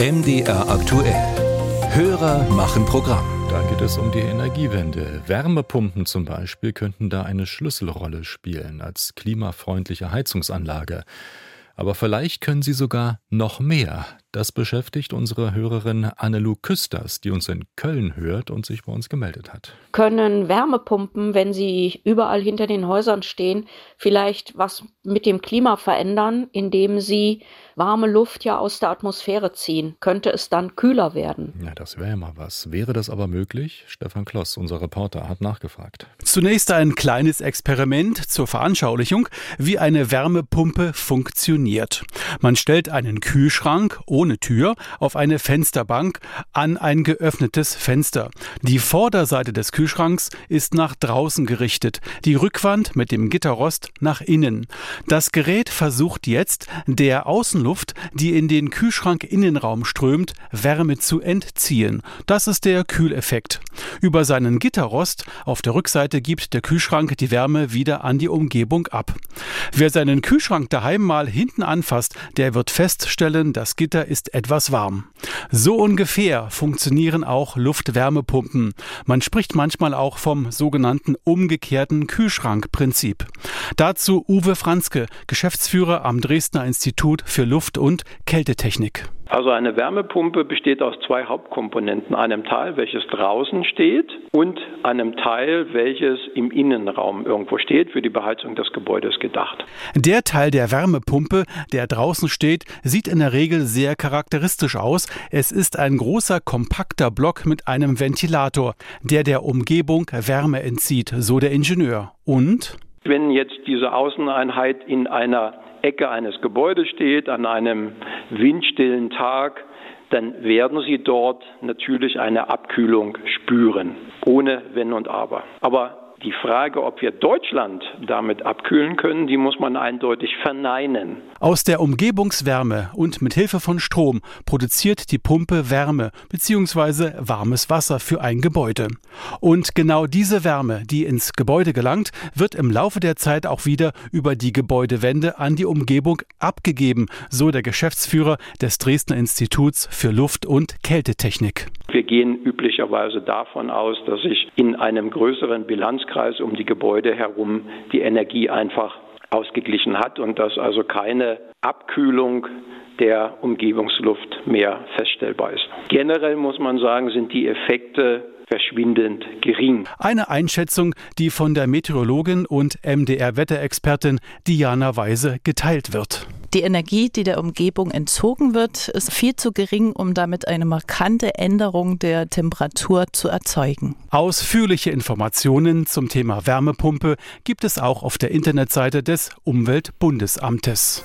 MDR aktuell. Hörer machen Programm. Da geht es um die Energiewende. Wärmepumpen zum Beispiel könnten da eine Schlüsselrolle spielen als klimafreundliche Heizungsanlage. Aber vielleicht können sie sogar noch mehr. Das beschäftigt unsere Hörerin Annelou Küsters, die uns in Köln hört und sich bei uns gemeldet hat. Können Wärmepumpen, wenn sie überall hinter den Häusern stehen, vielleicht was mit dem Klima verändern, indem sie warme Luft ja aus der Atmosphäre ziehen? Könnte es dann kühler werden? Ja, das wäre ja mal was. Wäre das aber möglich? Stefan Kloss, unser Reporter, hat nachgefragt. Zunächst ein kleines Experiment zur Veranschaulichung, wie eine Wärmepumpe funktioniert. Man stellt einen Kühlschrank ohne Tür auf eine Fensterbank an ein geöffnetes Fenster. Die Vorderseite des Kühlschranks ist nach draußen gerichtet, die Rückwand mit dem Gitterrost nach innen. Das Gerät versucht jetzt, der Außenluft, die in den Kühlschrank-Innenraum strömt, Wärme zu entziehen. Das ist der Kühleffekt. Über seinen Gitterrost auf der Rückseite gibt der Kühlschrank die Wärme wieder an die Umgebung ab. Wer seinen Kühlschrank daheim mal hinten anfasst, der wird feststellen, das Gitter ist etwas warm. So ungefähr funktionieren auch Luftwärmepumpen. Man spricht manchmal auch vom sogenannten umgekehrten Kühlschrankprinzip. Dazu Uwe Franzke, Geschäftsführer am Dresdner Institut für Luft- und Kältetechnik. Also eine Wärmepumpe besteht aus zwei Hauptkomponenten, einem Teil, welches draußen steht und einem Teil, welches im Innenraum irgendwo steht, für die Beheizung des Gebäudes gedacht. Der Teil der Wärmepumpe, der draußen steht, sieht in der Regel sehr charakteristisch aus. Es ist ein großer, kompakter Block mit einem Ventilator, der der Umgebung Wärme entzieht, so der Ingenieur. Und wenn jetzt diese Außeneinheit in einer Ecke eines Gebäudes steht, an einem windstillen Tag, dann werden Sie dort natürlich eine Abkühlung spüren, ohne Wenn und Aber. Aber die Frage, ob wir Deutschland damit abkühlen können, die muss man eindeutig verneinen. Aus der Umgebungswärme und mit Hilfe von Strom produziert die Pumpe Wärme bzw. warmes Wasser für ein Gebäude. Und genau diese Wärme, die ins Gebäude gelangt, wird im Laufe der Zeit auch wieder über die Gebäudewände an die Umgebung abgegeben, so der Geschäftsführer des Dresdner Instituts für Luft- und Kältetechnik. Wir gehen üblicherweise davon aus, dass sich in einem größeren Bilanzkreis um die Gebäude herum die Energie einfach ausgeglichen hat und dass also keine Abkühlung der Umgebungsluft mehr feststellbar ist. Generell muss man sagen, sind die Effekte verschwindend gering. Eine Einschätzung, die von der Meteorologin und MDR-Wetterexpertin Diana Weise geteilt wird. Die Energie, die der Umgebung entzogen wird, ist viel zu gering, um damit eine markante Änderung der Temperatur zu erzeugen. Ausführliche Informationen zum Thema Wärmepumpe gibt es auch auf der Internetseite des Umweltbundesamtes.